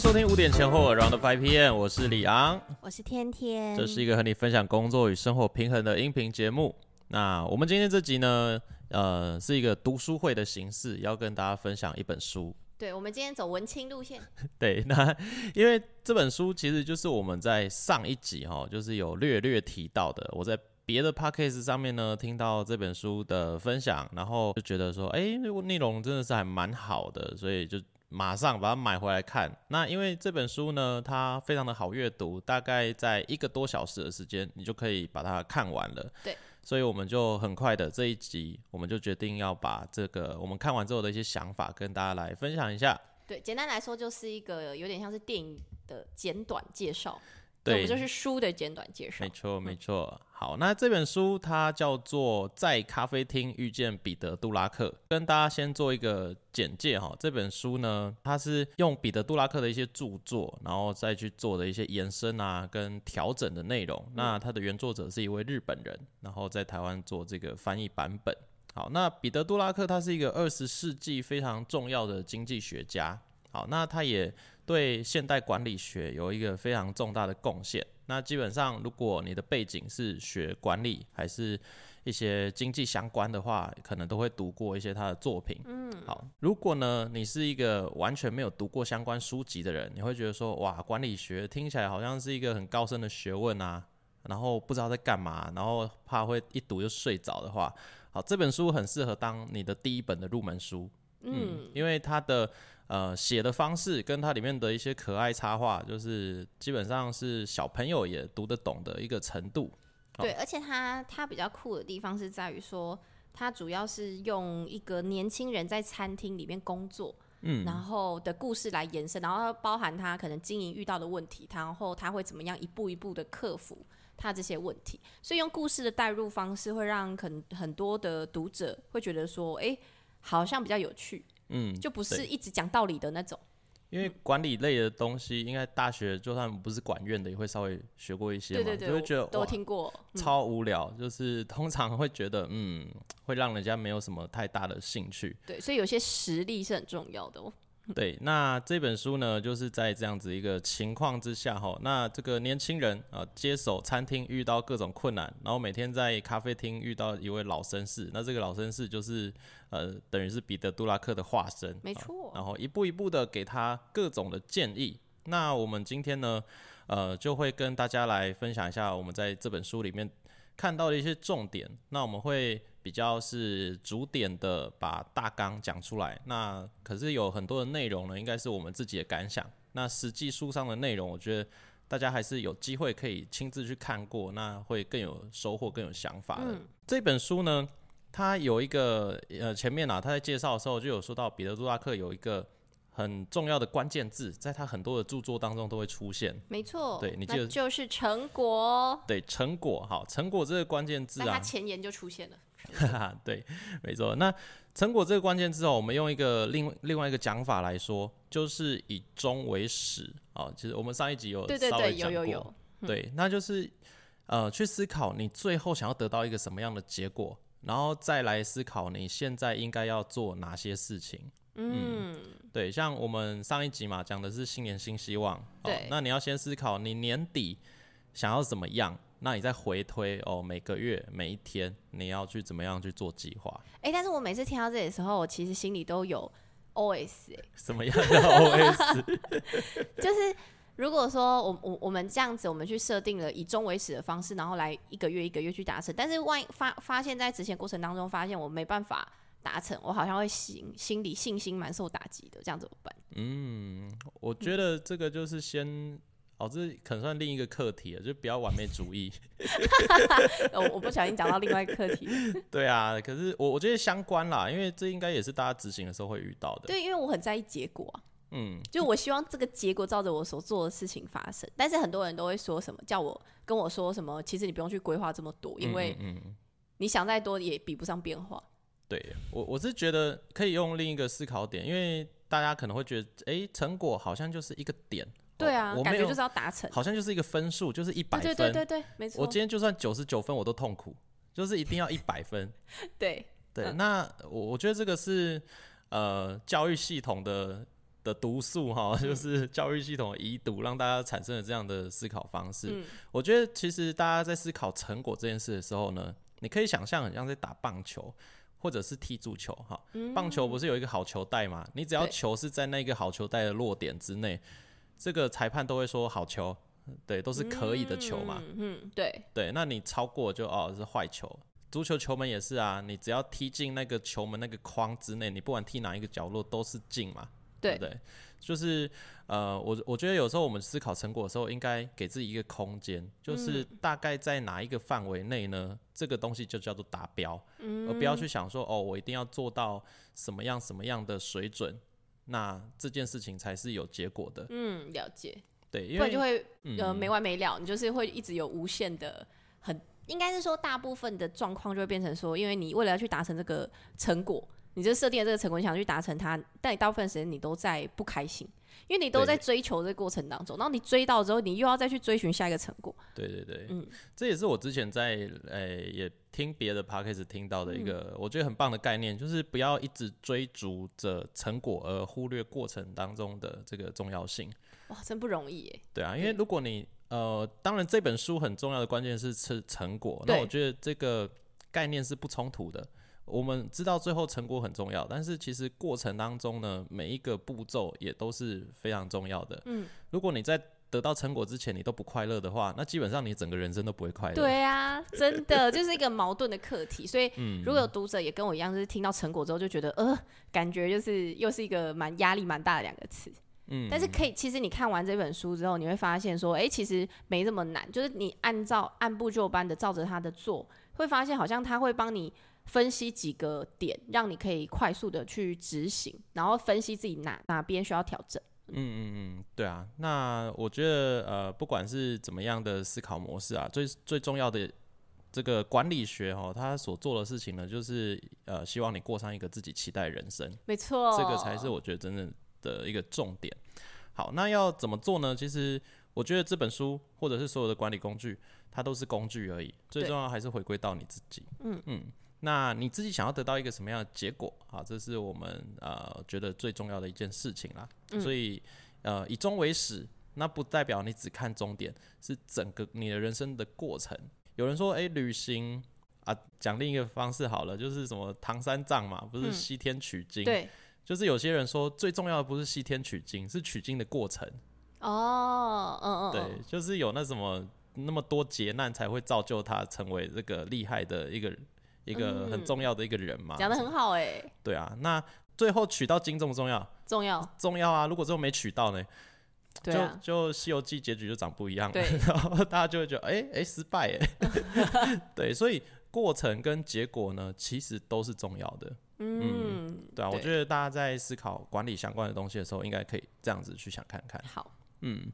收听五点前后 Around Five PM，我是李昂，我是天天，这是一个和你分享工作与生活平衡的音频节目。那我们今天这集呢，呃，是一个读书会的形式，要跟大家分享一本书。对，我们今天走文青路线。对，那因为这本书其实就是我们在上一集哈，就是有略略提到的。我在别的 podcast 上面呢听到这本书的分享，然后就觉得说，哎，内容真的是还蛮好的，所以就。马上把它买回来看。那因为这本书呢，它非常的好阅读，大概在一个多小时的时间，你就可以把它看完了。对，所以我们就很快的这一集，我们就决定要把这个我们看完之后的一些想法跟大家来分享一下。对，简单来说就是一个有点像是电影的简短介绍。对，就是书的简短介绍。没错，没错。好，那这本书它叫做《在咖啡厅遇见彼得·杜拉克》，跟大家先做一个简介哈。这本书呢，它是用彼得·杜拉克的一些著作，然后再去做的一些延伸啊跟调整的内容。那它的原作者是一位日本人，然后在台湾做这个翻译版本。好，那彼得·杜拉克他是一个二十世纪非常重要的经济学家。好，那他也。对现代管理学有一个非常重大的贡献。那基本上，如果你的背景是学管理，还是一些经济相关的话，可能都会读过一些他的作品。嗯，好。如果呢，你是一个完全没有读过相关书籍的人，你会觉得说，哇，管理学听起来好像是一个很高深的学问啊，然后不知道在干嘛，然后怕会一读就睡着的话，好，这本书很适合当你的第一本的入门书。嗯，因为它的。呃，写的方式跟它里面的一些可爱插画，就是基本上是小朋友也读得懂的一个程度。对，而且它它比较酷的地方是在于说，它主要是用一个年轻人在餐厅里面工作，嗯，然后的故事来延伸，然后包含他可能经营遇到的问题，然后他会怎么样一步一步的克服他这些问题。所以用故事的代入方式，会让很很多的读者会觉得说，哎，好像比较有趣。嗯，就不是一直讲道理的那种。因为管理类的东西，应该大学就算不是管院的，也会稍微学过一些嘛，就会觉得都听过，超无聊。就是通常会觉得，嗯，会让人家没有什么太大的兴趣。对，所以有些实力是很重要的哦。对，那这本书呢，就是在这样子一个情况之下哈，那这个年轻人啊，接手餐厅遇到各种困难，然后每天在咖啡厅遇到一位老绅士，那这个老绅士就是呃，等于是彼得·杜拉克的化身，没错，然后一步一步的给他各种的建议。那我们今天呢，呃，就会跟大家来分享一下我们在这本书里面看到的一些重点。那我们会。比较是逐点的把大纲讲出来，那可是有很多的内容呢，应该是我们自己的感想。那实际书上的内容，我觉得大家还是有机会可以亲自去看过，那会更有收获、更有想法的。这本书呢，它有一个呃前面啊，他在介绍的时候就有说到，彼得·杜拉克有一个很重要的关键字，在他很多的著作当中都会出现。没错，对你记得就是成果。对，成果好，成果这个关键字啊，他前言就出现了。哈哈，对，没错。那成果这个关键字哦，我们用一个另另外一个讲法来说，就是以终为始啊。其实我们上一集有稍微讲过，对，那就是呃，去思考你最后想要得到一个什么样的结果，然后再来思考你现在应该要做哪些事情。嗯，对，像我们上一集嘛，讲的是新年新希望，对，那你要先思考你年底想要怎么样。那你再回推哦，每个月每一天你要去怎么样去做计划？哎，但是我每次听到这里的时候，我其实心里都有 OS 哎，什么样的 OS？就是如果说我我我们这样子，我们去设定了以终为始的方式，然后来一个月一个月去达成，但是万一发发现，在执行过程当中发现我没办法达成，我好像会心心理信心蛮受打击的，这样怎么办？嗯，我觉得这个就是先。哦，这可能算另一个课题了，就不要完美主义。我 我不小心讲到另外一个课题。对啊，可是我我觉得相关啦，因为这应该也是大家执行的时候会遇到的。对，因为我很在意结果啊。嗯，就我希望这个结果照着我所做的事情发生，但是很多人都会说什么，叫我跟我说什么，其实你不用去规划这么多，因为你想再多也比不上变化。对我我是觉得可以用另一个思考点，因为大家可能会觉得，哎，成果好像就是一个点。对啊，我感觉就是要达成，好像就是一个分数，就是一百分。对对对对，没错。我今天就算九十九分，我都痛苦，就是一定要一百分。对对，那我我觉得这个是呃教育系统的的毒素哈，就是教育系统的遗毒，让大家产生了这样的思考方式。我觉得其实大家在思考成果这件事的时候呢，你可以想象很像在打棒球或者是踢足球哈。棒球不是有一个好球带嘛？你只要球是在那个好球带的落点之内，这个裁判都会说好球，对，都是可以的球嘛。嗯，对对，那你超过就哦是坏球。足球球门也是啊，你只要踢进那个球门那个框之内，你不管踢哪一个角落都是进嘛。对不对？就是呃，我我觉得有时候我们思考成果的时候，应该给自己一个空间，就是大概在哪一个范围内呢？这个东西就叫做达标，而不要去想说哦，我一定要做到什么样什么样的水准，那这件事情才是有结果的。嗯，了解。对，不然就会呃没完没了，你就是会一直有无限的很，应该是说大部分的状况就会变成说，因为你为了要去达成这个成果。你就设定了这个成果，你想去达成它，但你大部分时间你都在不开心，因为你都在追求这个过程当中，然后你追到之后，你又要再去追寻下一个成果。对对对，嗯，这也是我之前在诶也听别的 p a c k a g e 听到的一个我觉得很棒的概念，就是不要一直追逐着成果而忽略过程当中的这个重要性。哇，真不容易耶。对啊，因为如果你呃，当然这本书很重要的关键是吃成果，那我觉得这个概念是不冲突的。我们知道最后成果很重要，但是其实过程当中呢，每一个步骤也都是非常重要的。嗯，如果你在得到成果之前你都不快乐的话，那基本上你整个人生都不会快乐。对啊，真的就是一个矛盾的课题。所以，如果有读者也跟我一样，就是听到成果之后就觉得，呃，感觉就是又是一个蛮压力蛮大的两个词。嗯，但是可以，其实你看完这本书之后，你会发现说，哎，其实没这么难，就是你按照按部就班的照着他的做，会发现好像他会帮你。分析几个点，让你可以快速的去执行，然后分析自己哪哪边需要调整。嗯嗯嗯，对啊。那我觉得呃，不管是怎么样的思考模式啊，最最重要的这个管理学哦，他所做的事情呢，就是呃，希望你过上一个自己期待人生。没错，这个才是我觉得真正的一个重点。好，那要怎么做呢？其实我觉得这本书或者是所有的管理工具，它都是工具而已，最重要还是回归到你自己。嗯嗯。那你自己想要得到一个什么样的结果啊？这是我们呃觉得最重要的一件事情啦。所以呃以终为始，那不代表你只看终点，是整个你的人生的过程。有人说，哎，旅行啊，讲另一个方式好了，就是什么唐三藏嘛，不是西天取经？对，就是有些人说最重要的不是西天取经，是取经的过程。哦，嗯嗯，对，就是有那什么那么多劫难才会造就他成为这个厉害的一个。一个很重要的一个人嘛，讲的很好哎。对啊，那最后取到金重不重要？重要，重要啊！如果最后没取到呢？就就《西游记》结局就长不一样了，然后大家就会觉得，哎哎，失败哎。对，所以过程跟结果呢，其实都是重要的。嗯，对啊，我觉得大家在思考管理相关的东西的时候，应该可以这样子去想看看。好，嗯。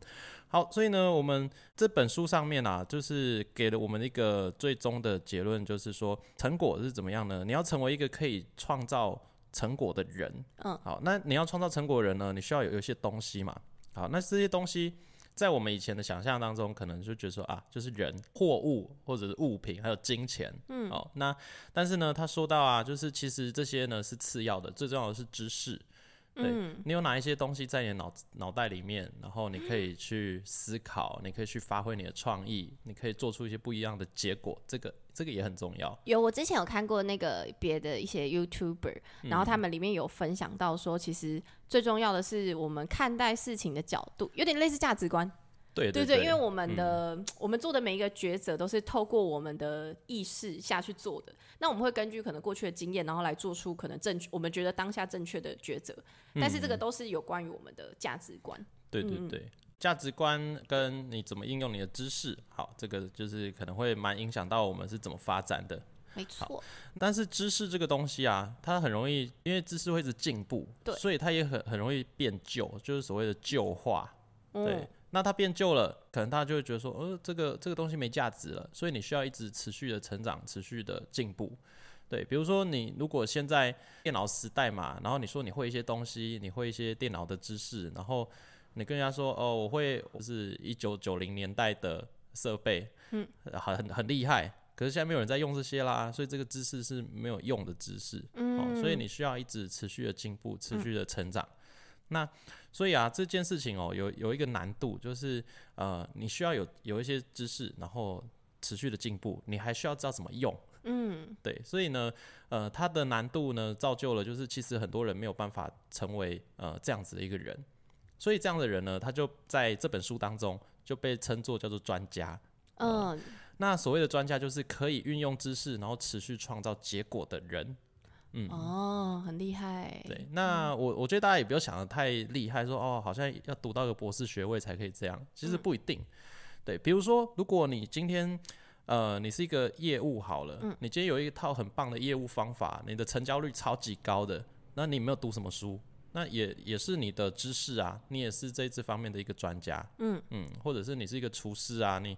好，所以呢，我们这本书上面啊，就是给了我们一个最终的结论，就是说成果是怎么样呢？你要成为一个可以创造成果的人，嗯，好，那你要创造成果的人呢，你需要有有一些东西嘛，好，那这些东西在我们以前的想象当中，可能就觉得说啊，就是人、货物或者是物品，还有金钱，嗯，哦，那但是呢，他说到啊，就是其实这些呢是次要的，最重要的是知识。对你有哪一些东西在你脑脑袋里面，然后你可以去思考，你可以去发挥你的创意，你可以做出一些不一样的结果，这个这个也很重要。有，我之前有看过那个别的一些 YouTuber，然后他们里面有分享到说，其实最重要的是我们看待事情的角度，有点类似价值观。对对对，因为我们的我们做的每一个抉择都是透过我们的意识下去做的。那我们会根据可能过去的经验，然后来做出可能正确，我们觉得当下正确的抉择。但是这个都是有关于我们的价值观。对对对，价值观跟你怎么应用你的知识，好，这个就是可能会蛮影响到我们是怎么发展的。没错。但是知识这个东西啊，它很容易，因为知识会一直进步，对，所以它也很很容易变旧，就是所谓的旧化。对。那它变旧了，可能大家就会觉得说，呃，这个这个东西没价值了，所以你需要一直持续的成长，持续的进步。对，比如说你如果现在电脑时代嘛，然后你说你会一些东西，你会一些电脑的知识，然后你跟人家说，哦，我会是一九九零年代的设备，嗯，很很厉害，可是现在没有人在用这些啦，所以这个知识是没有用的知识，嗯，所以你需要一直持续的进步，持续的成长。那所以啊，这件事情哦，有有一个难度，就是呃，你需要有有一些知识，然后持续的进步，你还需要知道怎么用。嗯，对，所以呢，呃，它的难度呢，造就了就是其实很多人没有办法成为呃这样子的一个人，所以这样的人呢，他就在这本书当中就被称作叫做专家。嗯，那所谓的专家就是可以运用知识，然后持续创造结果的人。嗯，哦，很厉害。对，那我我觉得大家也不要想的太厉害，说哦，好像要读到个博士学位才可以这样，其实不一定。对，比如说，如果你今天。呃，你是一个业务好了，你今天有一套很棒的业务方法，你的成交率超级高的，那你没有读什么书，那也也是你的知识啊，你也是这这方面的一个专家，嗯嗯，或者是你是一个厨师啊，你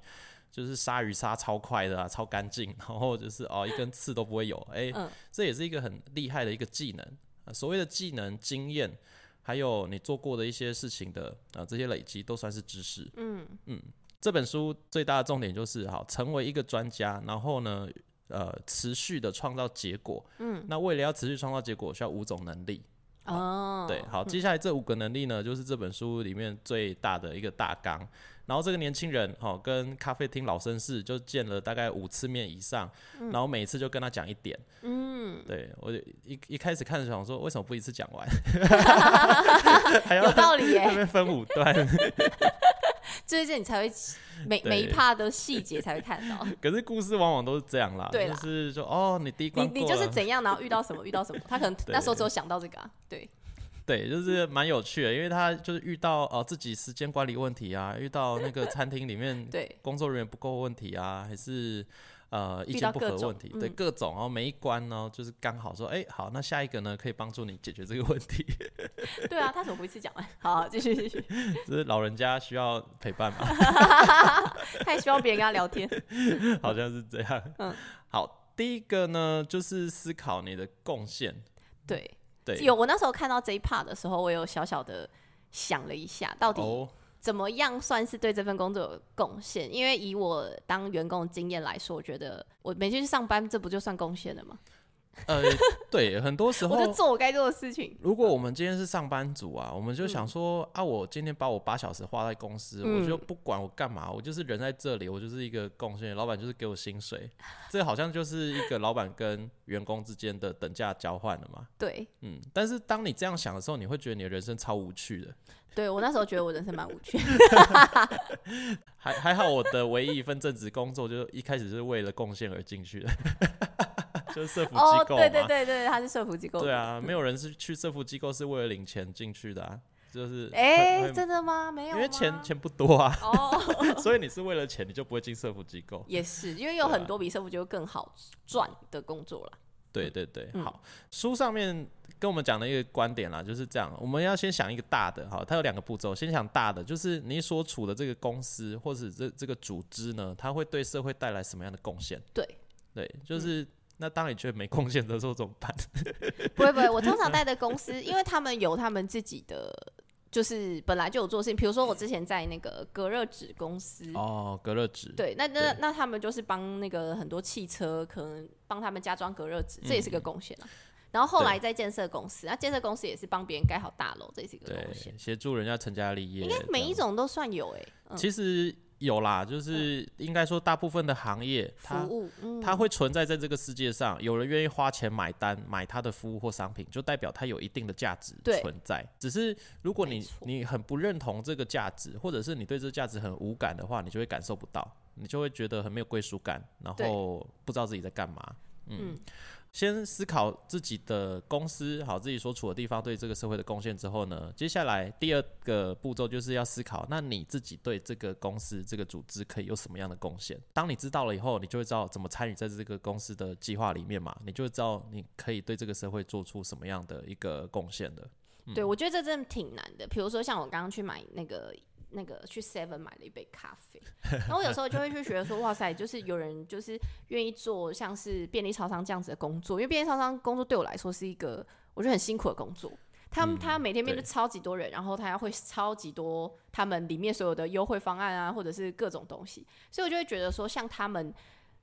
就是杀鱼杀超快的啊，超干净，然后就是哦一根刺都不会有，哎，这也是一个很厉害的一个技能，所谓的技能经验，还有你做过的一些事情的啊这些累积都算是知识，嗯嗯。这本书最大的重点就是，好成为一个专家，然后呢，呃，持续的创造结果。嗯，那为了要持续创造结果，需要五种能力。哦，对，好，接下来这五个能力呢，就是这本书里面最大的一个大纲。然后这个年轻人，哈，跟咖啡厅老绅士就见了大概五次面以上，然后每次就跟他讲一点。嗯，对我一一开始看的时候想说，为什么不一次讲完？有道理耶，分五段。这些你才会每每一趴的细节才会看到。可是故事往往都是这样啦，就是说哦，你第一关你你就是怎样，然后遇到什么遇到什么，他可能那时候只有想到这个啊，对对，就是蛮有趣的，因为他就是遇到呃自己时间管理问题啊，遇到那个餐厅里面 对工作人员不够问题啊，还是。呃，意见不合问题，对各种，然后每一关呢，就是刚好说，哎，好，那下一个呢，可以帮助你解决这个问题。对啊，他怎么不一次讲完？好，继续继续。就是老人家需要陪伴嘛，他也希望别人跟他聊天，好像是这样。嗯，好，第一个呢，就是思考你的贡献。对对，有我那时候看到这一 part 的时候，我有小小的想了一下，到底。怎么样算是对这份工作有贡献？因为以我当员工的经验来说，我觉得我每天去上班，这不就算贡献了吗？呃，对，很多时候 我就做我该做的事情。如果我们今天是上班族啊，我们就想说啊，我今天把我八小时花在公司，我就不管我干嘛，我就是人在这里，我就是一个贡献，老板就是给我薪水，这好像就是一个老板跟员工之间的等价交换了嘛？对，嗯。但是当你这样想的时候，你会觉得你的人生超无趣的。对我那时候觉得我人生蛮无趣，还还好我的唯一一份正职工作，就一开始是为了贡献而进去的，就是社福机构对对对对，他是社福机构。对啊，没有人是去社福机构是为了领钱进去的啊，就是哎，真的吗？没有，因为钱钱不多啊，哦，所以你是为了钱，你就不会进社福机构。也是，因为有很多比社福机构更好赚的工作啦。对对对，好，书上面跟我们讲的一个观点啦，就是这样。我们要先想一个大的，哈，它有两个步骤。先想大的，就是你所处的这个公司或者这这个组织呢，它会对社会带来什么样的贡献？对对，就是那当你觉得没贡献的时候怎么办？不会不会，我通常带的公司，因为他们有他们自己的。就是本来就有做事情，比如说我之前在那个隔热纸公司哦，隔热纸对，那那那他们就是帮那个很多汽车可能帮他们加装隔热纸，这也是个贡献啊。然后后来在建设公司，那建设公司也是帮别人盖好大楼，这也是一个贡献，协助人家成家立业，应该每一种都算有哎。其实。有啦，就是应该说，大部分的行业，服务，它会存在在这个世界上。有人愿意花钱买单买它的服务或商品，就代表它有一定的价值存在。只是如果你你很不认同这个价值，或者是你对这个价值很无感的话，你就会感受不到，你就会觉得很没有归属感，然后不知道自己在干嘛。嗯。先思考自己的公司，好自己所处的地方对这个社会的贡献之后呢，接下来第二个步骤就是要思考，那你自己对这个公司、这个组织可以有什么样的贡献？当你知道了以后，你就会知道怎么参与在这个公司的计划里面嘛，你就会知道你可以对这个社会做出什么样的一个贡献的。对，我觉得这真的挺难的。比如说像我刚刚去买那个。那个去 Seven 买了一杯咖啡，然后有时候就会去觉得说，哇塞，就是有人就是愿意做像是便利超商这样子的工作，因为便利超商工作对我来说是一个我觉得很辛苦的工作。他们他每天面对超级多人，然后他要会超级多他们里面所有的优惠方案啊，或者是各种东西，所以我就会觉得说，像他们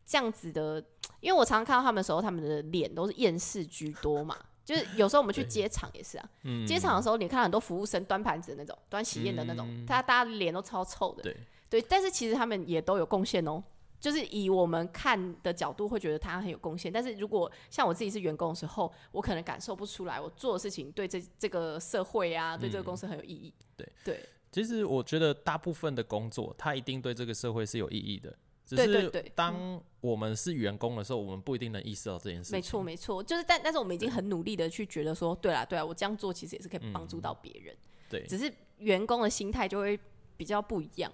这样子的，因为我常常看到他们的时候，他们的脸都是厌世居多嘛。就是有时候我们去接场也是啊，接场的时候你看很多服务生端盘子的那种，端喜宴的那种，他大家脸都超臭的。对对，但是其实他们也都有贡献哦。就是以我们看的角度，会觉得他很有贡献。但是如果像我自己是员工的时候，我可能感受不出来，我做的事情对这这个社会啊，对这个公司很有意义。对对，其实我觉得大部分的工作，它一定对这个社会是有意义的。只是当我们是员工的时候，我们不一定能意识到这件事。没错，没错，就是但但是我们已经很努力的去觉得说，对啦，对啊，我这样做其实也是可以帮助到别人。对，只是员工的心态就会比较不一样。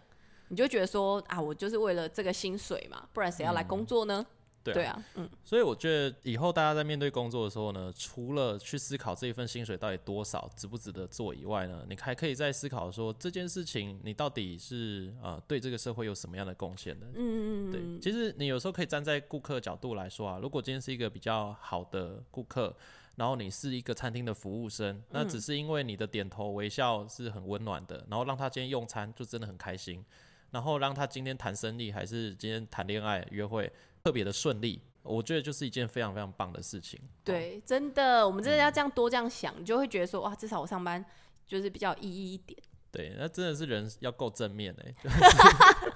你就觉得说啊，我就是为了这个薪水嘛，不然谁要来工作呢？对啊，嗯。所以我觉得以后大家在面对工作的时候呢，除了去思考这一份薪水到底多少，值不值得做以外呢，你还可以再思考说这件事情你到底是呃对这个社会有什么样的贡献的？嗯嗯嗯。对，其实你有时候可以站在顾客角度来说啊，如果今天是一个比较好的顾客，然后你是一个餐厅的服务生，那只是因为你的点头微笑是很温暖的，然后让他今天用餐就真的很开心。然后让他今天谈生意，还是今天谈恋爱、约会特别的顺利，我觉得就是一件非常非常棒的事情。对，真的，我们真的要这样多这样想，你就会觉得说，哇，至少我上班就是比较意义一点。对，那真的是人要够正面哎，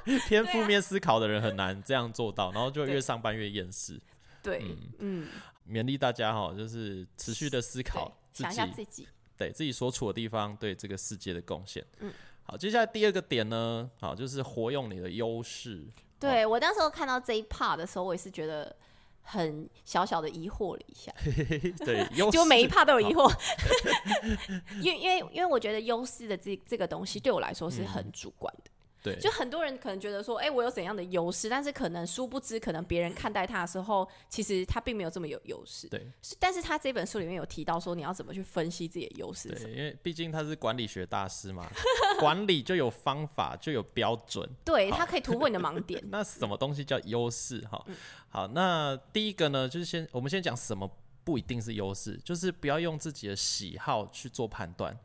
偏负面思考的人很难这样做到，然后就越上班越厌世。对，嗯，勉励大家哈，就是持续的思考，想一下自己，对自己所处的地方对这个世界的贡献。嗯。好，接下来第二个点呢，好，就是活用你的优势。对我当时候看到这一 part 的时候，我也是觉得很小小的疑惑了一下。对，就每一 part 都有疑惑，因为因为因为我觉得优势的这这个东西对我来说是很主观的。对，就很多人可能觉得说，哎，我有怎样的优势？但是可能殊不知，可能别人看待他的时候，其实他并没有这么有优势。对，但是他这本书里面有提到说，你要怎么去分析自己的优势？对，因为毕竟他是管理学大师嘛，管理就有方法，就有标准。对他可以突破你的盲点。那什么东西叫优势？哈，好，那第一个呢，就是先我们先讲什么不一定是优势，就是不要用自己的喜好去做判断。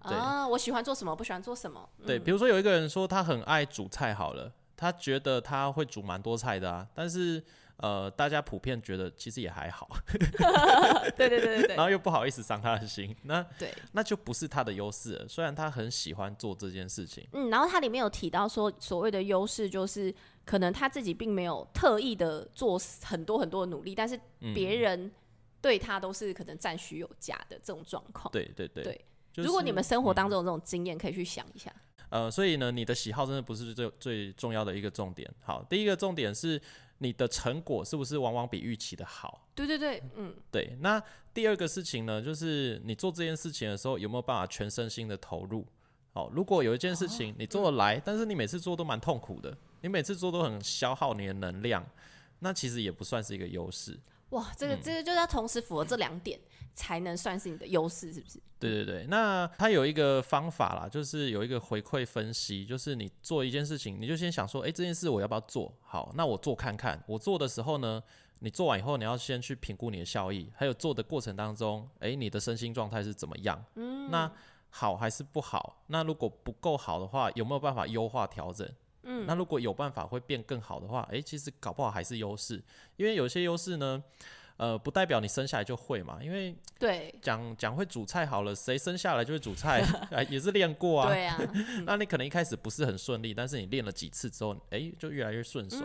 啊，我喜欢做什么，不喜欢做什么。对，比如说有一个人说他很爱煮菜，好了，他觉得他会煮蛮多菜的啊，但是呃，大家普遍觉得其实也还好。对对对对。然后又不好意思伤他的心，那对，那就不是他的优势了。虽然他很喜欢做这件事情。嗯，然后他里面有提到说，所谓的优势就是可能他自己并没有特意的做很多很多的努力，但是别人对他都是可能赞许有加的这种状况。对对对。如果你们生活当中有这种经验，可以去想一下。呃，所以呢，你的喜好真的不是最最重要的一个重点。好，第一个重点是你的成果是不是往往比预期的好？对对对，嗯，对。那第二个事情呢，就是你做这件事情的时候有没有办法全身心的投入？好，如果有一件事情你做得来，但是你每次做都蛮痛苦的，你每次做都很消耗你的能量，那其实也不算是一个优势。哇，这个这个就是要同时符合这两点。才能算是你的优势，是不是？对对对，那它有一个方法啦，就是有一个回馈分析，就是你做一件事情，你就先想说，哎，这件事我要不要做好？那我做看看。我做的时候呢，你做完以后，你要先去评估你的效益，还有做的过程当中，哎，你的身心状态是怎么样？嗯，那好还是不好？那如果不够好的话，有没有办法优化调整？嗯，那如果有办法会变更好的话，哎，其实搞不好还是优势，因为有些优势呢。呃，不代表你生下来就会嘛，因为对讲讲会煮菜好了，谁生下来就会煮菜，也是练过啊。对啊，那你可能一开始不是很顺利，但是你练了几次之后，哎，就越来越顺手。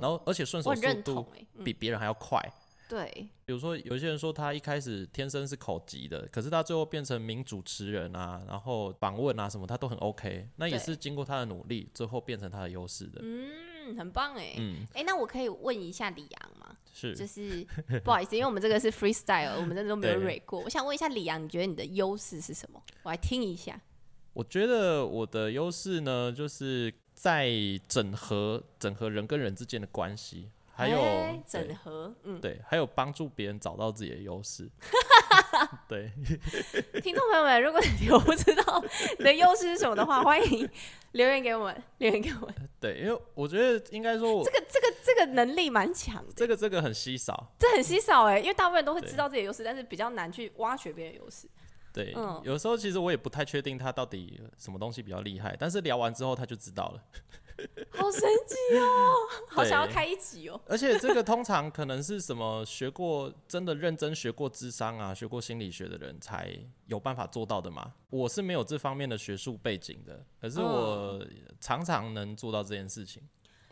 然后而且顺手速度比别人还要快。对，比如说有些人说他一开始天生是口疾的，可是他最后变成名主持人啊，然后访问啊什么，他都很 OK，那也是经过他的努力，最后变成他的优势的。嗯，很棒哎。嗯，哎，那我可以问一下李阳吗？是，就是不好意思，因为我们这个是 freestyle，我们真的都没有 e 过。我想问一下李阳，你觉得你的优势是什么？我来听一下。我觉得我的优势呢，就是在整合整合人跟人之间的关系。还有整合，嗯，对，还有帮助别人找到自己的优势。对，听众朋友们，如果你有不知道你的优势是什么的话，欢迎留言给我们，留言给我们。对，因为我觉得应该说，这个这个这个能力蛮强的。这个这个很稀少，这很稀少哎，因为大部分人都会知道自己的优势，但是比较难去挖掘别人优势。对，嗯有时候其实我也不太确定他到底什么东西比较厉害，但是聊完之后他就知道了。好神奇哦，好想要开一集哦。而且这个通常可能是什么学过真的认真学过智商啊，学过心理学的人才有办法做到的嘛。我是没有这方面的学术背景的，可是我常常能做到这件事情。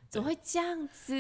怎么会这样子？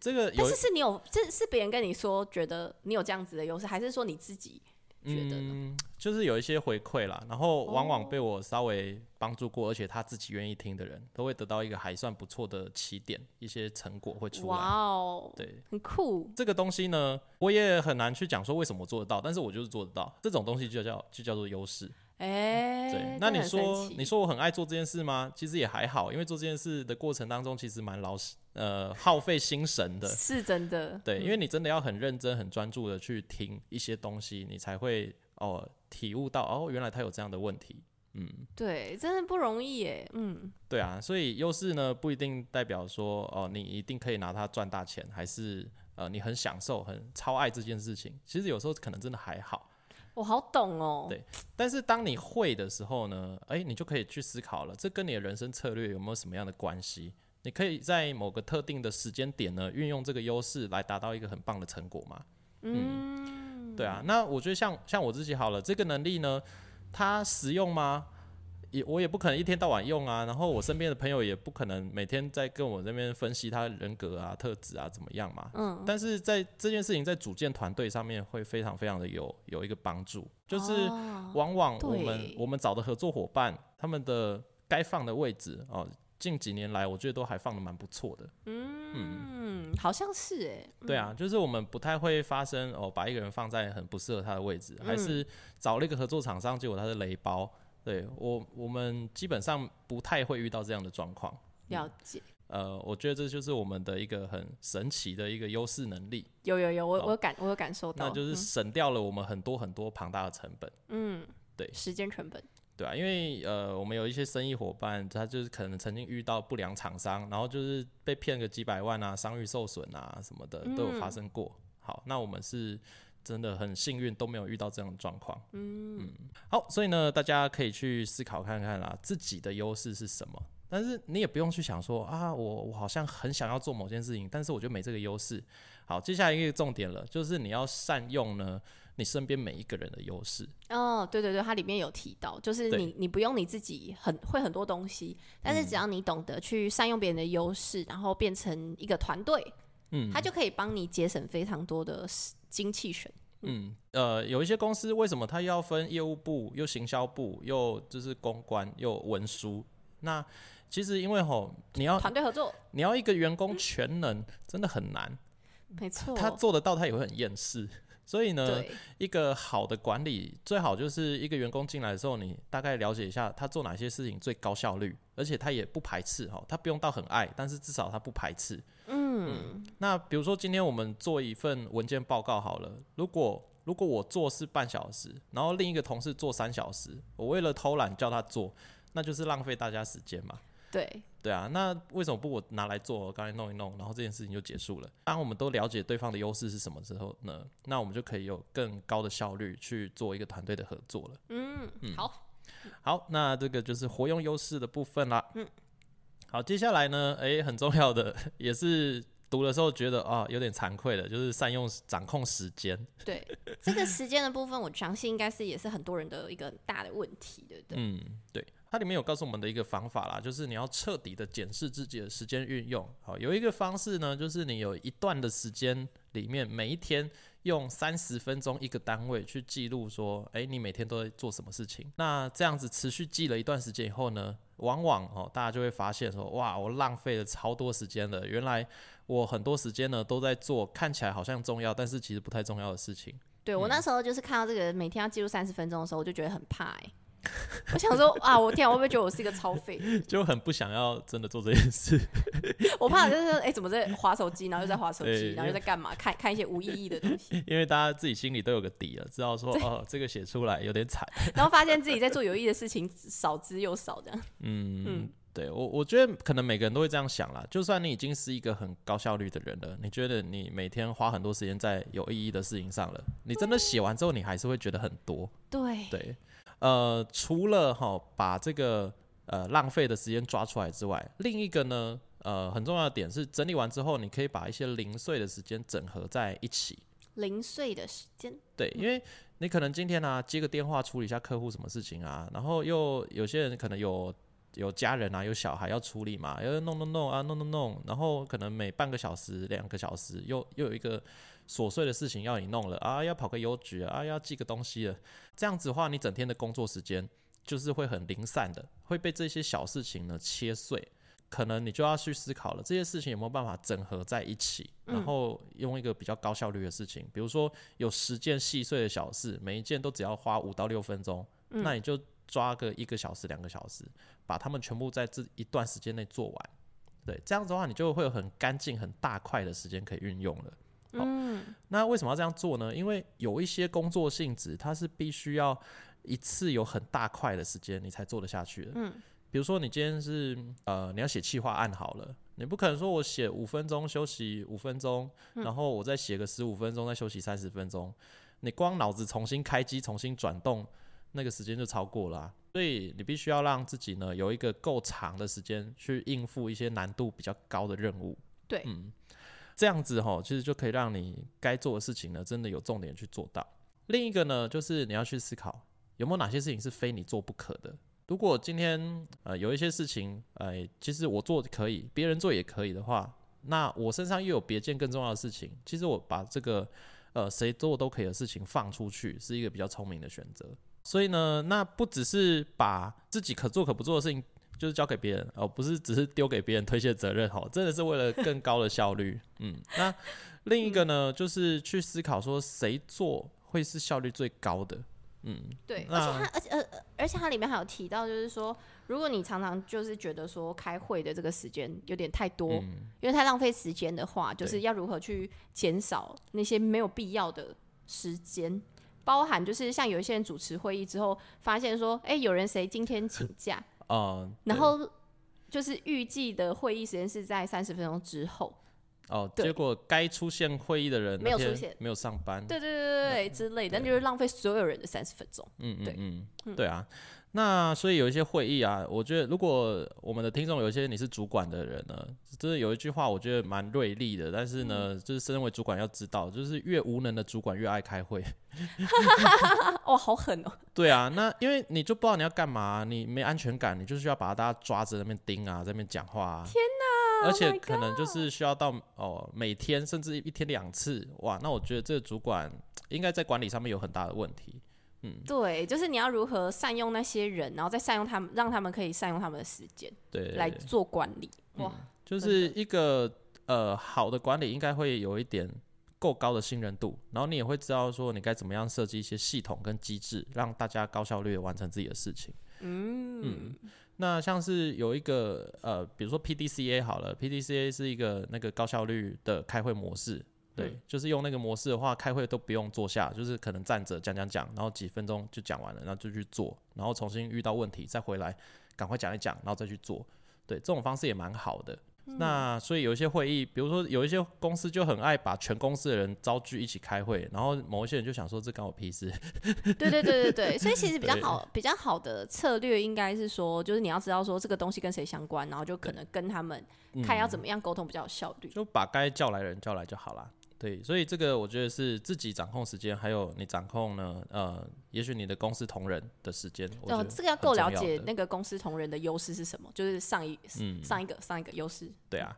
这个，但是是你有，这是别人跟你说，觉得你有这样子的优势，还是说你自己觉得呢？就是有一些回馈啦，然后往往被我稍微帮助过，而且他自己愿意听的人，都会得到一个还算不错的起点，一些成果会出来。哇哦，对，很酷。这个东西呢，我也很难去讲说为什么我做得到，但是我就是做得到。这种东西就叫就叫做优势。哎，对，那你说你说我很爱做这件事吗？其实也还好，因为做这件事的过程当中，其实蛮劳呃耗费心神的。是真的。对，因为你真的要很认真、很专注的去听一些东西，你才会哦体悟到哦，原来他有这样的问题。嗯，对，真的不容易耶。嗯，对啊，所以优势呢不一定代表说哦，你一定可以拿它赚大钱，还是呃你很享受、很超爱这件事情。其实有时候可能真的还好。我好懂哦。对，但是当你会的时候呢，哎，你就可以去思考了，这跟你的人生策略有没有什么样的关系？你可以在某个特定的时间点呢，运用这个优势来达到一个很棒的成果吗？嗯，对啊。那我觉得像像我自己好了，这个能力呢，它实用吗？也我也不可能一天到晚用啊，然后我身边的朋友也不可能每天在跟我这边分析他人格啊、特质啊怎么样嘛。嗯。但是在这件事情在组建团队上面会非常非常的有有一个帮助，就是往往我们我们找的合作伙伴他们的该放的位置哦，近几年来我觉得都还放的蛮不错的。嗯，好像是哎。对啊，就是我们不太会发生哦，把一个人放在很不适合他的位置，还是找了一个合作厂商，结果他是雷包。对我，我们基本上不太会遇到这样的状况。了解。呃，我觉得这就是我们的一个很神奇的一个优势能力。有有有，我我感我有感受到。那就是省掉了我们很多很多庞大的成本。嗯，对，时间成本。对啊，因为呃，我们有一些生意伙伴，他就是可能曾经遇到不良厂商，然后就是被骗个几百万啊，商誉受损啊什么的都有发生过。好，那我们是。真的很幸运，都没有遇到这样的状况。嗯嗯，好，所以呢，大家可以去思考看看啦，自己的优势是什么。但是你也不用去想说啊，我我好像很想要做某件事情，但是我觉得没这个优势。好，接下来一个重点了，就是你要善用呢，你身边每一个人的优势。哦，对对对，它里面有提到，就是你你不用你自己很会很多东西，但是只要你懂得去善用别人的优势，然后变成一个团队，嗯，它就可以帮你节省非常多的。精气神，嗯，呃，有一些公司为什么他要分业务部、又行销部、又就是公关、又文书？那其实因为吼，你要团队合作，你要一个员工全能，真的很难。没错，他做得到，他也会很厌世。所以呢，一个好的管理最好就是一个员工进来的时候，你大概了解一下他做哪些事情最高效率，而且他也不排斥哈，他不用到很爱，但是至少他不排斥。嗯，那比如说今天我们做一份文件报告好了，如果如果我做是半小时，然后另一个同事做三小时，我为了偷懒叫他做，那就是浪费大家时间嘛。对对啊，那为什么不我拿来做，刚才弄一弄，然后这件事情就结束了？当我们都了解对方的优势是什么之后呢，那我们就可以有更高的效率去做一个团队的合作了。嗯嗯，好，好，那这个就是活用优势的部分啦。嗯，好，接下来呢，哎，很重要的也是读的时候觉得啊有点惭愧的，就是善用掌控时间。对，这个时间的部分，我相信应该是也是很多人的一个大的问题，对不对？嗯，对。它里面有告诉我们的一个方法啦，就是你要彻底的检视自己的时间运用。好，有一个方式呢，就是你有一段的时间里面，每一天用三十分钟一个单位去记录，说，诶，你每天都在做什么事情？那这样子持续记了一段时间以后呢，往往哦，大家就会发现说，哇，我浪费了超多时间了。原来我很多时间呢都在做看起来好像重要，但是其实不太重要的事情。对我那时候就是看到这个每天要记录三十分钟的时候，我就觉得很怕哎。我想说啊，我天，会不会觉得我是一个超废？就很不想要真的做这件事。我怕就是哎，怎么在划手机，然后又在划手机，然后又在干嘛？看看一些无意义的东西。因为大家自己心里都有个底了，知道说哦，这个写出来有点惨。然后发现自己在做有意义的事情，少之又少，这样。嗯嗯，对我我觉得可能每个人都会这样想啦。就算你已经是一个很高效率的人了，你觉得你每天花很多时间在有意义的事情上了，你真的写完之后，你还是会觉得很多。对对。呃，除了哈把这个呃浪费的时间抓出来之外，另一个呢，呃很重要的点是整理完之后，你可以把一些零碎的时间整合在一起。零碎的时间，对，因为你可能今天呢接个电话处理一下客户什么事情啊，然后又有些人可能有有家人啊，有小孩要处理嘛，要弄弄弄啊，弄弄弄，然后可能每半个小时、两个小时又又有一个琐碎的事情要你弄了啊，要跑个邮局啊，要寄个东西了，这样子的话，你整天的工作时间就是会很零散的，会被这些小事情呢切碎。可能你就要去思考了，这些事情有没有办法整合在一起，然后用一个比较高效率的事情，比如说有十件细碎的小事，每一件都只要花五到六分钟，那你就抓个一个小时、两个小时，把它们全部在这一段时间内做完。对，这样子的话，你就会有很干净、很大块的时间可以运用了。嗯，那为什么要这样做呢？因为有一些工作性质，它是必须要一次有很大块的时间你才做得下去的。嗯。比如说，你今天是呃，你要写企划案好了，你不可能说我写五分钟休息五分钟，然后我再写个十五分钟，再休息三十分钟，你光脑子重新开机、重新转动，那个时间就超过了。所以你必须要让自己呢有一个够长的时间去应付一些难度比较高的任务。对，嗯，这样子哈，其实就可以让你该做的事情呢，真的有重点去做到。另一个呢，就是你要去思考有没有哪些事情是非你做不可的。如果今天呃有一些事情，呃，其实我做可以，别人做也可以的话，那我身上又有别件更重要的事情，其实我把这个呃谁做都可以的事情放出去，是一个比较聪明的选择。所以呢，那不只是把自己可做可不做的事情就是交给别人，哦不是只是丢给别人推卸责任，哈，真的是为了更高的效率。嗯，那另一个呢，就是去思考说谁做会是效率最高的。嗯，对，而且它，而且呃，而且它里面还有提到，就是说，如果你常常就是觉得说开会的这个时间有点太多，因为太浪费时间的话，就是要如何去减少那些没有必要的时间，包含就是像有一些人主持会议之后，发现说，哎，有人谁今天请假，哦，然后就是预计的会议时间是在三十分钟之后。哦，结果该出现会议的人没有出现，没有上班，对对对对之类的，那就是浪费所有人的三十分钟。嗯嗯。嗯，对啊。那所以有一些会议啊，我觉得如果我们的听众有一些你是主管的人呢，就是有一句话我觉得蛮锐利的，但是呢，就是身为主管要知道，就是越无能的主管越爱开会。哇，好狠哦！对啊，那因为你就不知道你要干嘛，你没安全感，你就需要把大家抓着那边盯啊，在那边讲话。天哪！而且可能就是需要到哦每天甚至一天两次哇，那我觉得这个主管应该在管理上面有很大的问题。嗯，对，就是你要如何善用那些人，然后再善用他们，让他们可以善用他们的时间，对，来做管理。哇，就是一个呃好的管理，应该会有一点够高的信任度，然后你也会知道说你该怎么样设计一些系统跟机制，让大家高效率的完成自己的事情。嗯嗯，那像是有一个呃，比如说 P D C A 好了，P D C A 是一个那个高效率的开会模式。对，就是用那个模式的话，开会都不用坐下，就是可能站着讲讲讲，然后几分钟就讲完了，然后就去做，然后重新遇到问题再回来，赶快讲一讲，然后再去做。对，这种方式也蛮好的。那所以有一些会议，比如说有一些公司就很爱把全公司的人招聚一起开会，然后某一些人就想说这关我屁事。对对对对对，所以其实比较好比较好的策略应该是说，就是你要知道说这个东西跟谁相关，然后就可能跟他们看要怎么样沟通比较有效率，就把该叫来人叫来就好了。对，所以这个我觉得是自己掌控时间，还有你掌控呢，呃，也许你的公司同仁的时间。哦，这个要够了解那个公司同仁的优势是什么，就是上一嗯上一个上一个优势。对啊，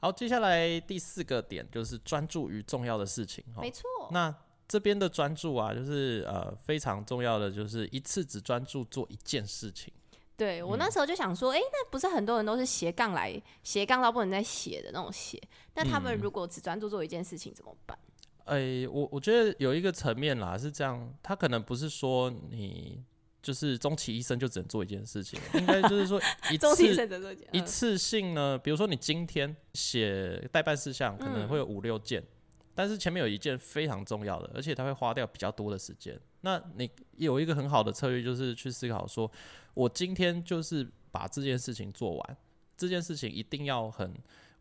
好，接下来第四个点就是专注于重要的事情。没错。那这边的专注啊，就是呃非常重要的，就是一次只专注做一件事情。对我那时候就想说，哎，那不是很多人都是斜杠来斜杠到不能再斜的那种斜，那他们如果只专注做一件事情怎么办？哎，我我觉得有一个层面啦，是这样，他可能不是说你就是终其一生就只能做一件事情，应该就是说一次一次性呢，比如说你今天写代办事项可能会有五六件，但是前面有一件非常重要的，而且它会花掉比较多的时间，那你有一个很好的策略就是去思考说。我今天就是把这件事情做完，这件事情一定要很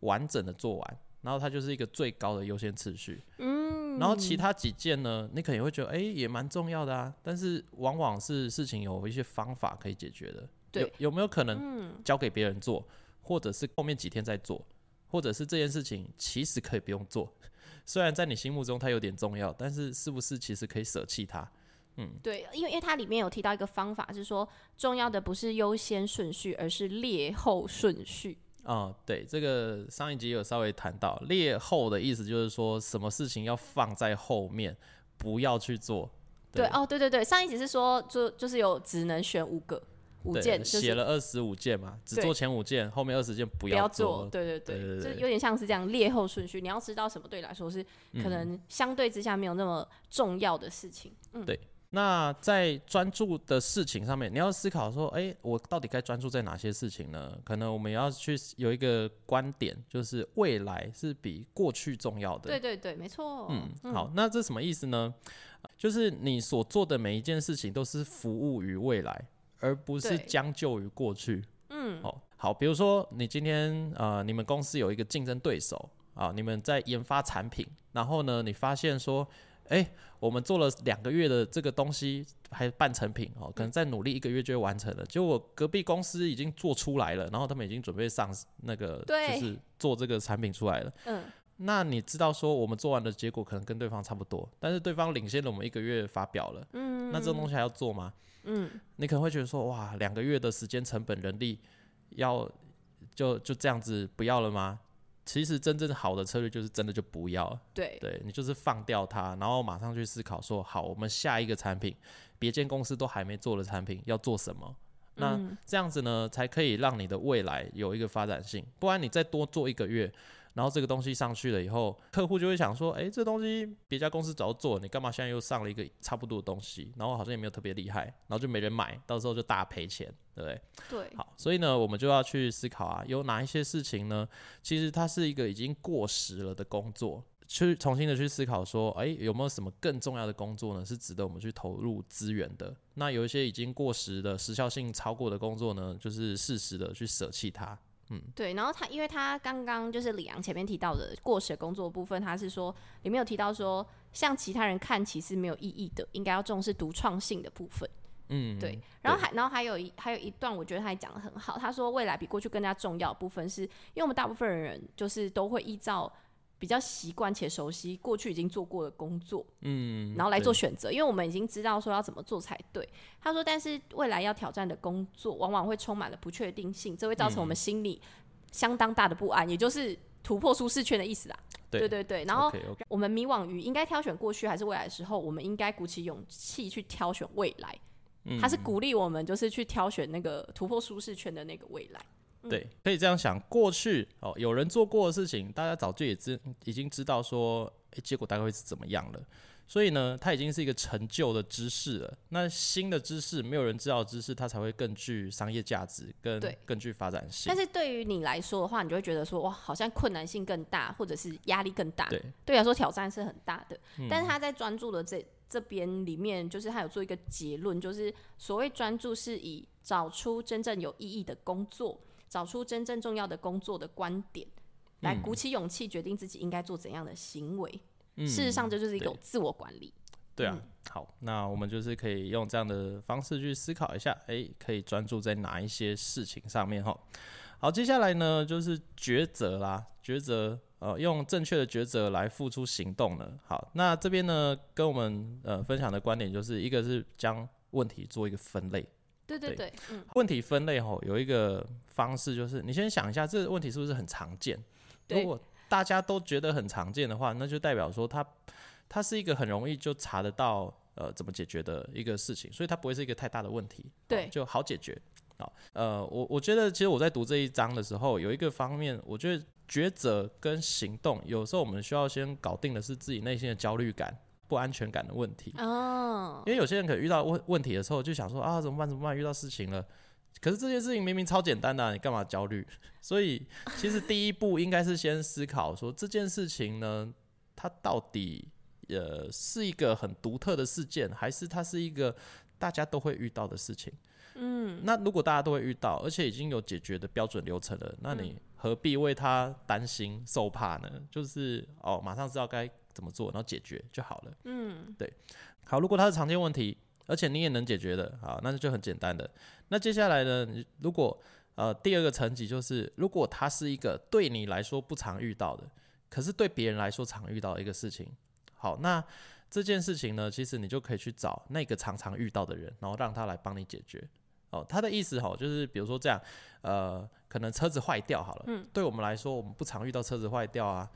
完整的做完，然后它就是一个最高的优先次序。嗯，然后其他几件呢，你可能会觉得，哎，也蛮重要的啊，但是往往是事情有一些方法可以解决的。有有没有可能交给别人做，或者是后面几天再做，或者是这件事情其实可以不用做，虽然在你心目中它有点重要，但是是不是其实可以舍弃它？嗯，对，因为因为它里面有提到一个方法，是说重要的不是优先顺序，而是列后顺序。哦，对，这个上一集有稍微谈到列后的意思，就是说什么事情要放在后面，不要去做。对，哦，对对对，上一集是说就就是有只能选五个五件，写了二十五件嘛，只做前五件，后面二十件不要做。对对对，就有点像是这样列后顺序，你要知道什么对来说是可能相对之下没有那么重要的事情。嗯，对。那在专注的事情上面，你要思考说，哎，我到底该专注在哪些事情呢？可能我们要去有一个观点，就是未来是比过去重要的。对对对，没错。嗯，好，那这什么意思呢？就是你所做的每一件事情都是服务于未来，而不是将就于过去。嗯，哦，好，比如说你今天呃，你们公司有一个竞争对手啊，你们在研发产品，然后呢，你发现说。哎，我们做了两个月的这个东西，还半成品哦，可能再努力一个月就会完成了。结果隔壁公司已经做出来了，然后他们已经准备上那个，就是做这个产品出来了。嗯，那你知道说我们做完的结果可能跟对方差不多，但是对方领先了我们一个月发表了。嗯，那这种东西还要做吗？嗯，你可能会觉得说，哇，两个月的时间成本、人力，要就就这样子不要了吗？其实真正好的策略就是真的就不要，对，对你就是放掉它，然后马上去思考说，好，我们下一个产品，别间公司都还没做的产品要做什么？那这样子呢，才可以让你的未来有一个发展性，不然你再多做一个月。然后这个东西上去了以后，客户就会想说：“哎，这东西别家公司早做，你干嘛现在又上了一个差不多的东西？然后好像也没有特别厉害，然后就没人买，到时候就大赔钱，对不对？”对。好，所以呢，我们就要去思考啊，有哪一些事情呢？其实它是一个已经过时了的工作，去重新的去思考说：“哎，有没有什么更重要的工作呢？是值得我们去投入资源的？那有一些已经过时的时效性超过的工作呢，就是适时的去舍弃它。”嗯，对，然后他，因为他刚刚就是李阳前面提到的过时工作部分，他是说里面有提到说，像其他人看其实没有意义的，应该要重视独创性的部分。嗯，对。然后还，然后还有一还有一段，我觉得他也讲的很好。他说未来比过去更加重要的部分，是因为我们大部分人就是都会依照。比较习惯且熟悉过去已经做过的工作，嗯，然后来做选择，因为我们已经知道说要怎么做才对。他说，但是未来要挑战的工作，往往会充满了不确定性，这会造成我们心里相当大的不安，也就是突破舒适圈的意思啦。对对对。然后我们迷惘于应该挑选过去还是未来的时候，我们应该鼓起勇气去挑选未来。他是鼓励我们，就是去挑选那个突破舒适圈的那个未来。对，可以这样想，过去哦，有人做过的事情，大家早就也知已经知道说，诶，结果大概会是怎么样了。所以呢，它已经是一个陈旧的知识了。那新的知识，没有人知道的知识，它才会更具商业价值，跟更具发展性。但是对于你来说的话，你就会觉得说，哇，好像困难性更大，或者是压力更大。对，对来说挑战是很大的。但是他在专注的这这边里面，就是他有做一个结论，就是所谓专注是以找出真正有意义的工作。找出真正重要的工作的观点，来鼓起勇气决定自己应该做怎样的行为。事实上，这就是一种自我管理。对啊，好，那我们就是可以用这样的方式去思考一下，哎，可以专注在哪一些事情上面哈。好，接下来呢就是抉择啦，抉择，呃，用正确的抉择来付出行动了。好，那这边呢跟我们呃分享的观点就是一个是将问题做一个分类。对对对，嗯，问题分类吼有一个方式，就是你先想一下这个问题是不是很常见。如果大家都觉得很常见的话，那就代表说它它是一个很容易就查得到呃怎么解决的一个事情，所以它不会是一个太大的问题，对，就好解决。好，呃，我我觉得其实我在读这一章的时候，有一个方面，我觉得抉择跟行动有时候我们需要先搞定的是自己内心的焦虑感。不安全感的问题哦，因为有些人可能遇到问问题的时候，就想说啊怎么办怎么办？遇到事情了，可是这件事情明明超简单的，你干嘛焦虑？所以其实第一步应该是先思考说这件事情呢，它到底呃是一个很独特的事件，还是它是一个大家都会遇到的事情？嗯，那如果大家都会遇到，而且已经有解决的标准流程了，那你何必为他担心受怕呢？就是哦，马上知道该。怎么做，然后解决就好了。嗯，对，好。如果它是常见问题，而且你也能解决的，好，那就很简单的。那接下来呢，你如果呃第二个层级就是，如果它是一个对你来说不常遇到的，可是对别人来说常遇到的一个事情，好，那这件事情呢，其实你就可以去找那个常常遇到的人，然后让他来帮你解决。哦，他的意思哈，就是比如说这样，呃，可能车子坏掉好了，嗯，对我们来说，我们不常遇到车子坏掉啊。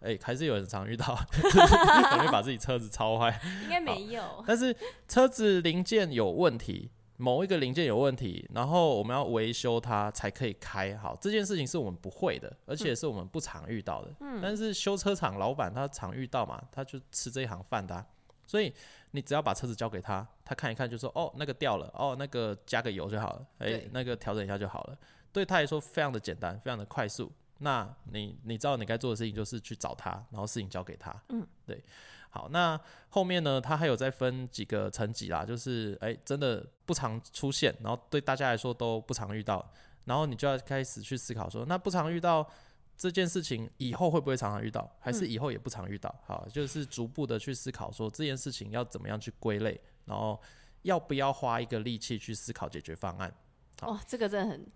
哎，还是有人常遇到，可能把自己车子超坏。应该没有。但是车子零件有问题，某一个零件有问题，然后我们要维修它才可以开好。这件事情是我们不会的，而且是我们不常遇到的。嗯。但是修车厂老板他常遇到嘛，他就吃这一行饭的。所以你只要把车子交给他，他看一看就说：“哦，那个掉了，哦，那个加个油就好了，哎，那个调整一下就好了。”对他来说非常的简单，非常的快速。那你你知道你该做的事情就是去找他，然后事情交给他。嗯，对。好，那后面呢，他还有再分几个层级啦，就是哎，真的不常出现，然后对大家来说都不常遇到，然后你就要开始去思考说，那不常遇到这件事情以后会不会常常遇到，还是以后也不常遇到？好，就是逐步的去思考说这件事情要怎么样去归类，然后要不要花一个力气去思考解决方案。哦，这个真的很。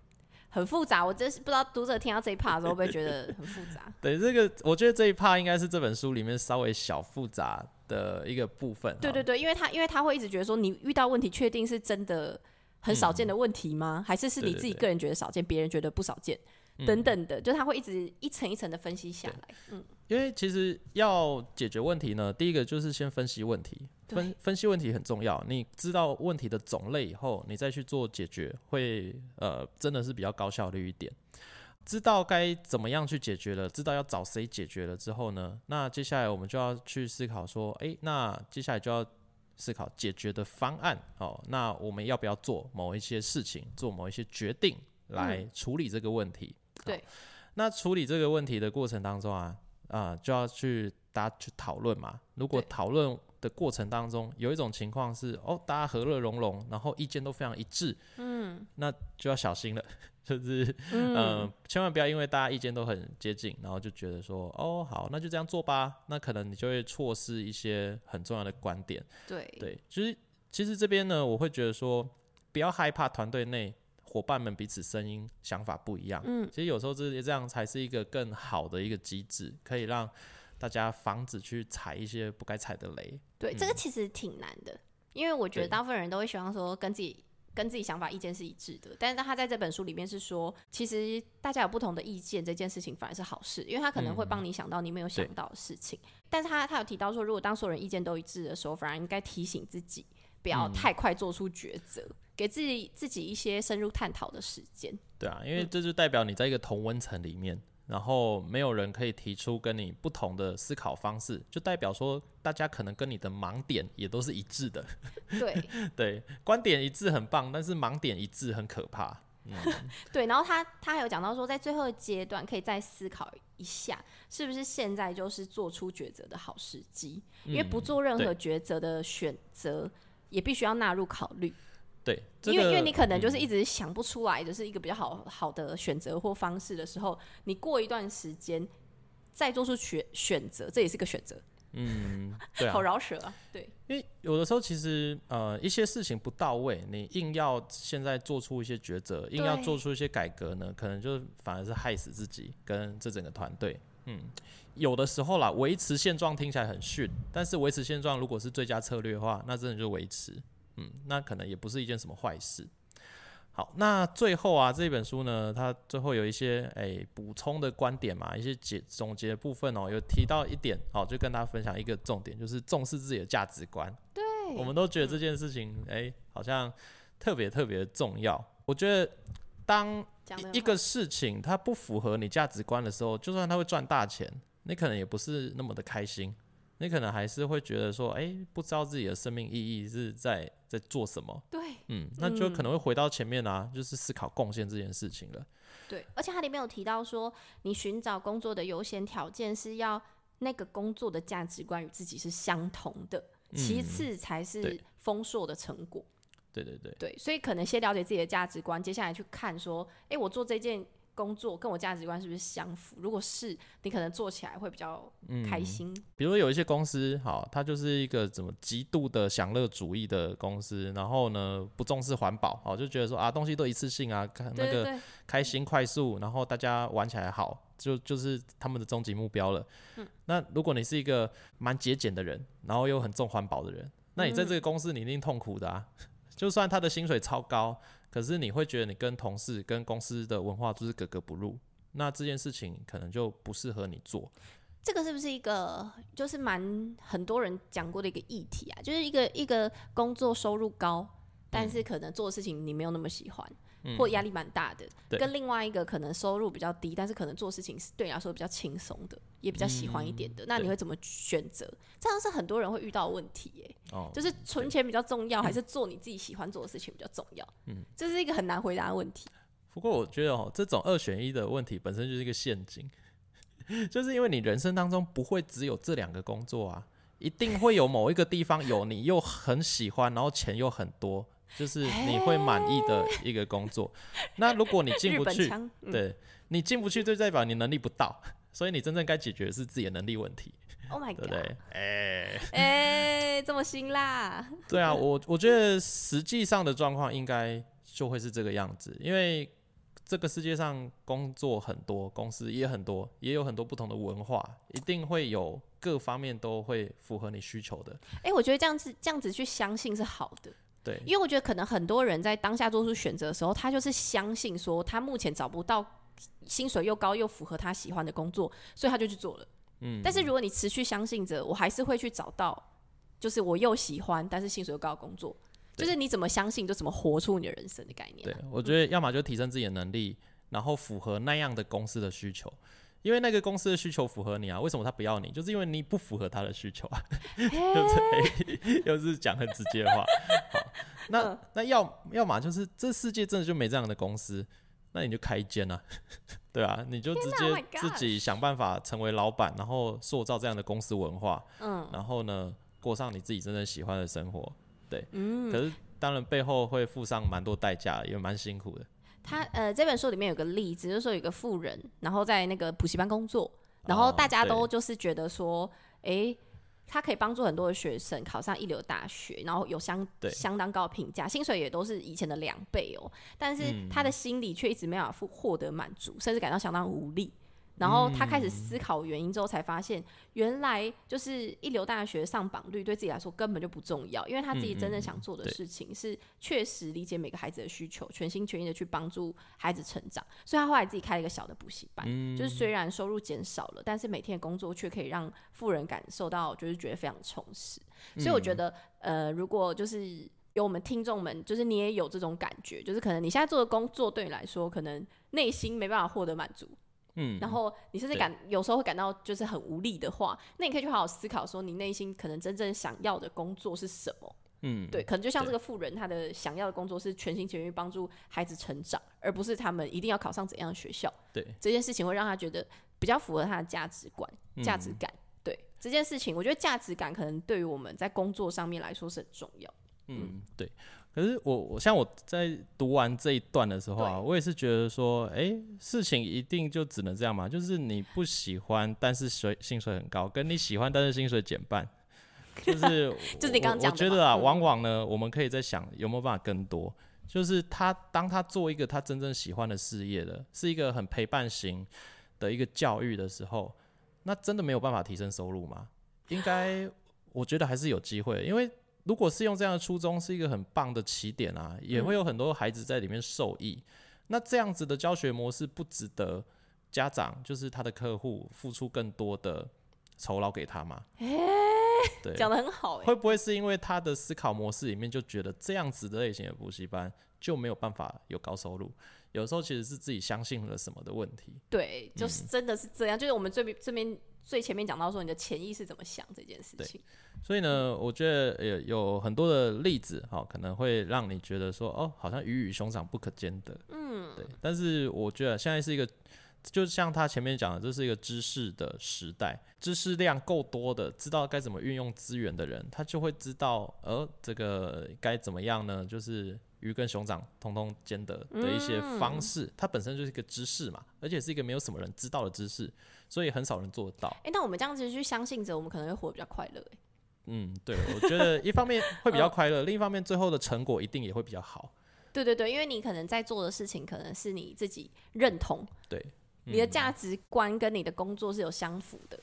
很复杂，我真是不知道读者听到这一 part 的时候会不会觉得很复杂。对，这个我觉得这一 part 应该是这本书里面稍微小复杂的一个部分。对对对，因为他因为他会一直觉得说，你遇到问题确定是真的很少见的问题吗？还是是你自己个人觉得少见，别人觉得不少见？等等的，就他会一直一层一层的分析下来。嗯，因为其实要解决问题呢，第一个就是先分析问题，分分析问题很重要。你知道问题的种类以后，你再去做解决，会呃真的是比较高效率一点。知道该怎么样去解决了，知道要找谁解决了之后呢，那接下来我们就要去思考说，哎，那接下来就要思考解决的方案。哦，那我们要不要做某一些事情，做某一些决定来处理这个问题？对，那处理这个问题的过程当中啊，啊，就要去大家去讨论嘛。如果讨论的过程当中有一种情况是，哦，大家和乐融融，然后意见都非常一致，嗯，那就要小心了，就是，嗯，千万不要因为大家意见都很接近，然后就觉得说，哦，好，那就这样做吧。那可能你就会错失一些很重要的观点。对，对，其实其实这边呢，我会觉得说，不要害怕团队内。伙伴们彼此声音想法不一样，嗯，其实有时候这这样才是一个更好的一个机制，可以让大家防止去踩一些不该踩的雷。对，这个其实挺难的，因为我觉得大部分人都会希望说跟自己跟自己想法意见是一致的，但是他在这本书里面是说，其实大家有不同的意见，这件事情反而是好事，因为他可能会帮你想到你没有想到的事情。但是他他有提到说，如果当所有人意见都一致的时候，反而应该提醒自己不要太快做出抉择。给自己自己一些深入探讨的时间。对啊，因为这就代表你在一个同温层里面，然后没有人可以提出跟你不同的思考方式，就代表说大家可能跟你的盲点也都是一致的。对 对，观点一致很棒，但是盲点一致很可怕。嗯，对。然后他他还有讲到说，在最后的阶段可以再思考一下，是不是现在就是做出抉择的好时机？因为不做任何抉择的选择，也必须要纳入考虑。对，因为因为你可能就是一直想不出来，就是一个比较好好的选择或方式的时候，你过一段时间再做出选选择，这也是个选择。嗯，对啊，好饶舌啊，对。因为有的时候其实呃一些事情不到位，你硬要现在做出一些抉择，硬要做出一些改革呢，可能就反而是害死自己跟这整个团队。嗯，有的时候啦，维持现状听起来很逊，但是维持现状如果是最佳策略的话，那真的就维持。嗯，那可能也不是一件什么坏事。好，那最后啊，这本书呢，它最后有一些诶补充的观点嘛，一些结总结的部分哦，有提到一点哦，就跟大家分享一个重点，就是重视自己的价值观。对，我们都觉得这件事情诶，好像特别特别的重要。我觉得当一个事情它不符合你价值观的时候，就算它会赚大钱，你可能也不是那么的开心。你可能还是会觉得说，哎，不知道自己的生命意义是在在做什么。对，嗯，那就可能会回到前面啊，就是思考贡献这件事情了。对，而且它里面有提到说，你寻找工作的优先条件是要那个工作的价值观与自己是相同的，其次才是丰硕的成果。对对对。对，所以可能先了解自己的价值观，接下来去看说，哎，我做这件工作跟我价值观是不是相符？如果是，你可能做起来会比较开心。比如有一些公司，好，它就是一个怎么极度的享乐主义的公司，然后呢不重视环保，好，就觉得说啊东西都一次性啊，那个开心快速，然后大家玩起来好，就就是他们的终极目标了。嗯，那如果你是一个蛮节俭的人，然后又很重环保的人，那你在这个公司你一定痛苦的啊。就算他的薪水超高。可是你会觉得你跟同事、跟公司的文化就是格格不入，那这件事情可能就不适合你做。这个是不是一个就是蛮很多人讲过的一个议题啊？就是一个一个工作收入高，但是可能做的事情你没有那么喜欢。或压力蛮大的，跟另外一个可能收入比较低，但是可能做事情是对你来说比较轻松的，也比较喜欢一点的，那你会怎么选择？这样是很多人会遇到问题耶。哦，就是存钱比较重要，还是做你自己喜欢做的事情比较重要？嗯，这是一个很难回答的问题。不过我觉得哦，这种二选一的问题本身就是一个陷阱，就是因为你人生当中不会只有这两个工作啊，一定会有某一个地方有你又很喜欢，然后钱又很多。就是你会满意的一个工作，那如果你进不去，对你进不去，就代表你能力不到，所以你真正该解决的是自己的能力问题。Oh my god！对哎哎，这么辛辣？对啊，我我觉得实际上的状况应该就会是这个样子，因为这个世界上工作很多，公司也很多，也有很多不同的文化，一定会有各方面都会符合你需求的。哎，我觉得这样子这样子去相信是好的。对，因为我觉得可能很多人在当下做出选择的时候，他就是相信说他目前找不到薪水又高又符合他喜欢的工作，所以他就去做了。嗯，但是如果你持续相信着，我还是会去找到，就是我又喜欢但是薪水又高的工作，就是你怎么相信就怎么活出你的人生的概念。对，我觉得要么就提升自己的能力，然后符合那样的公司的需求。因为那个公司的需求符合你啊，为什么他不要你？就是因为你不符合他的需求啊，对不 对？又是讲很直接的话。好，那那要要么就是这世界真的就没这样的公司，那你就开一间啊，对啊，你就直接自己想办法成为老板，然后塑造这样的公司文化，嗯，然后呢过上你自己真正喜欢的生活，对，嗯。可是当然背后会付上蛮多代价，也蛮辛苦的。他呃，这本书里面有个例子，就是说有个富人，然后在那个补习班工作，然后大家都就是觉得说，哎，他可以帮助很多的学生考上一流大学，然后有相相当高的评价，薪水也都是以前的两倍哦，但是他的心里却一直没有获获得满足，甚至感到相当无力。然后他开始思考原因之后，才发现原来就是一流大学上榜率对自己来说根本就不重要，因为他自己真正想做的事情是确实理解每个孩子的需求，全心全意的去帮助孩子成长。所以他后来自己开了一个小的补习班，就是虽然收入减少了，但是每天的工作却可以让富人感受到就是觉得非常充实。所以我觉得，呃，如果就是有我们听众们，就是你也有这种感觉，就是可能你现在做的工作对你来说，可能内心没办法获得满足。嗯，然后你甚至感有时候会感到就是很无力的话，那你可以去好好思考，说你内心可能真正想要的工作是什么？嗯，对，可能就像这个富人，他的想要的工作是全心全意帮助孩子成长，而不是他们一定要考上怎样的学校。对，这件事情会让他觉得比较符合他的价值观、价值感。对，这件事情，我觉得价值感可能对于我们在工作上面来说是很重要。嗯，对。可是我我像我在读完这一段的时候啊，我也是觉得说，哎，事情一定就只能这样嘛？就是你不喜欢，但是水薪水很高，跟你喜欢，但是薪水减半，就是就是你刚刚讲我觉得啊，往往呢，我们可以在想有没有办法更多。就是他当他做一个他真正喜欢的事业的，是一个很陪伴型的一个教育的时候，那真的没有办法提升收入吗？应该我觉得还是有机会，因为。如果是用这样的初衷，是一个很棒的起点啊，也会有很多孩子在里面受益。那这样子的教学模式不值得家长，就是他的客户付出更多的酬劳给他吗？对，讲的很好。会不会是因为他的思考模式里面就觉得这样子的类型的补习班就没有办法有高收入？有时候其实是自己相信了什么的问题。对，就是真的是这样。就是我们这边这边最前面讲到说，你的潜意识怎么想这件事情。所以呢，我觉得有有很多的例子，哈，可能会让你觉得说，哦，好像鱼与熊掌不可兼得，嗯，对。但是我觉得现在是一个，就像他前面讲的，这是一个知识的时代，知识量够多的，知道该怎么运用资源的人，他就会知道，呃，这个该怎么样呢？就是鱼跟熊掌通通兼得的一些方式，它本身就是一个知识嘛，而且是一个没有什么人知道的知识，所以很少人做得到。哎，那我们这样子去相信着，我们可能会活得比较快乐。哎，嗯，对，我觉得一方面会比较快乐，另一方面最后的成果一定也会比较好。对对对，因为你可能在做的事情，可能是你自己认同，对，你的价值观跟你的工作是有相符的。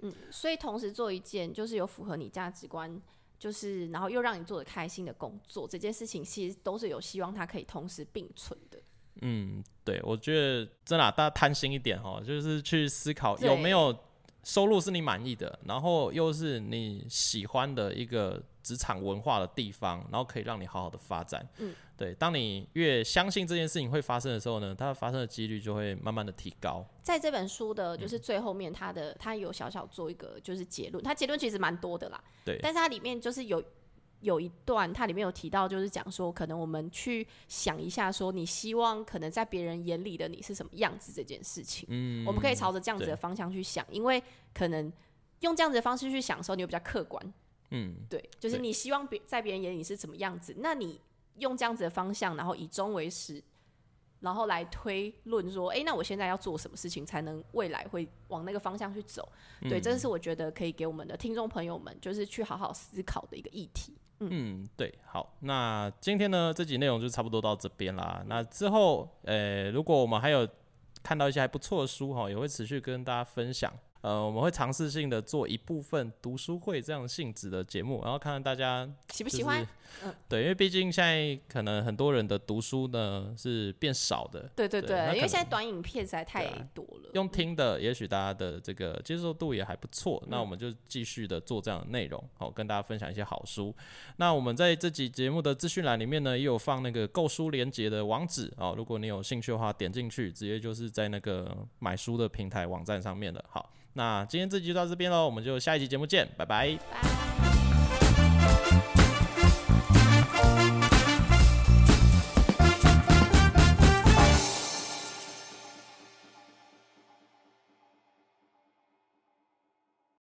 嗯，所以同时做一件就是有符合你价值观，就是然后又让你做的开心的工作，这件事情其实都是有希望它可以同时并存的。嗯，对，我觉得真的大家贪心一点哦，就是去思考有没有收入是你满意的，然后又是你喜欢的一个职场文化的地方，然后可以让你好好的发展。嗯。对，当你越相信这件事情会发生的时候呢，它发生的几率就会慢慢的提高。在这本书的，就是最后面，它的它有小小做一个就是结论，它结论其实蛮多的啦。对，但是它里面就是有有一段，它里面有提到，就是讲说，可能我们去想一下，说你希望可能在别人眼里的你是什么样子这件事情。嗯，我们可以朝着这样子的方向去想，因为可能用这样子的方式去想的时候，你会比较客观。嗯，对，就是你希望别在别人眼里是什么样子，那你。用这样子的方向，然后以终为始，然后来推论说，哎，那我现在要做什么事情才能未来会往那个方向去走？对，这是我觉得可以给我们的听众朋友们，就是去好好思考的一个议题。嗯，对，好，那今天呢这集内容就差不多到这边啦。那之后，呃，如果我们还有看到一些还不错的书哈，也会持续跟大家分享。呃，我们会尝试性的做一部分读书会这样性质的节目，然后看看大家喜不喜欢。嗯，对，因为毕竟现在可能很多人的读书呢是变少的。对对对，因为现在短影片实在太多了。用听的，也许大家的这个接受度也还不错。那我们就继续的做这样的内容，好跟大家分享一些好书。那我们在这集节目的资讯栏里面呢，也有放那个购书连接的网址哦。如果你有兴趣的话，点进去直接就是在那个买书的平台网站上面的。好。那今天这集就到这边喽，我们就下一期节目见，拜拜。